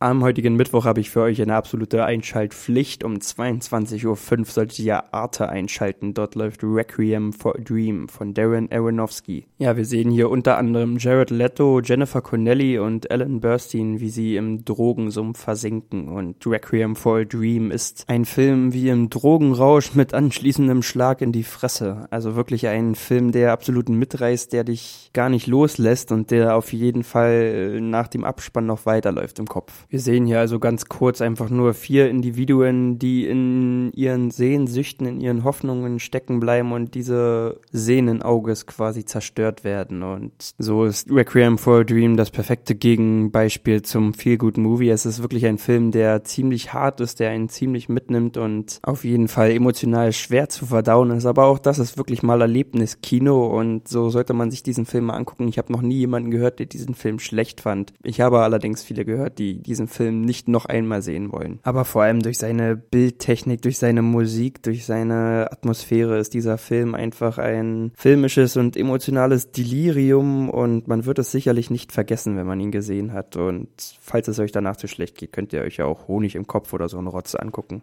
Am heutigen Mittwoch habe ich für euch eine absolute Einschaltpflicht. Um 22.05 Uhr solltet ihr Arte einschalten. Dort läuft Requiem for a Dream von Darren Aronofsky. Ja, wir sehen hier unter anderem Jared Leto, Jennifer Connelly und Ellen Burstyn, wie sie im Drogensumpf versinken. Und Requiem for a Dream ist ein Film wie im Drogenrausch mit anschließendem Schlag in die Fresse. Also wirklich ein Film, der absolut mitreißt, der dich gar nicht loslässt und der auf jeden Fall nach dem Abspann noch weiterläuft im Kopf. Wir sehen hier also ganz kurz einfach nur vier Individuen, die in ihren Sehnsüchten, in ihren Hoffnungen stecken bleiben und diese Sehnenauges quasi zerstört werden. Und so ist Requiem for a Dream das perfekte Gegenbeispiel zum Feel Good Movie. Es ist wirklich ein Film, der ziemlich hart ist, der einen ziemlich mitnimmt und auf jeden Fall emotional schwer zu verdauen ist. Aber auch das ist wirklich mal Erlebniskino und so sollte man sich diesen Film mal angucken. Ich habe noch nie jemanden gehört, der diesen Film schlecht fand. Ich habe allerdings viele gehört, die diesen Film nicht noch einmal sehen wollen. Aber vor allem durch seine Bildtechnik, durch seine Musik, durch seine Atmosphäre ist dieser Film einfach ein filmisches und emotionales Delirium und man wird es sicherlich nicht vergessen, wenn man ihn gesehen hat. Und falls es euch danach zu schlecht geht, könnt ihr euch ja auch Honig im Kopf oder so eine Rotze angucken.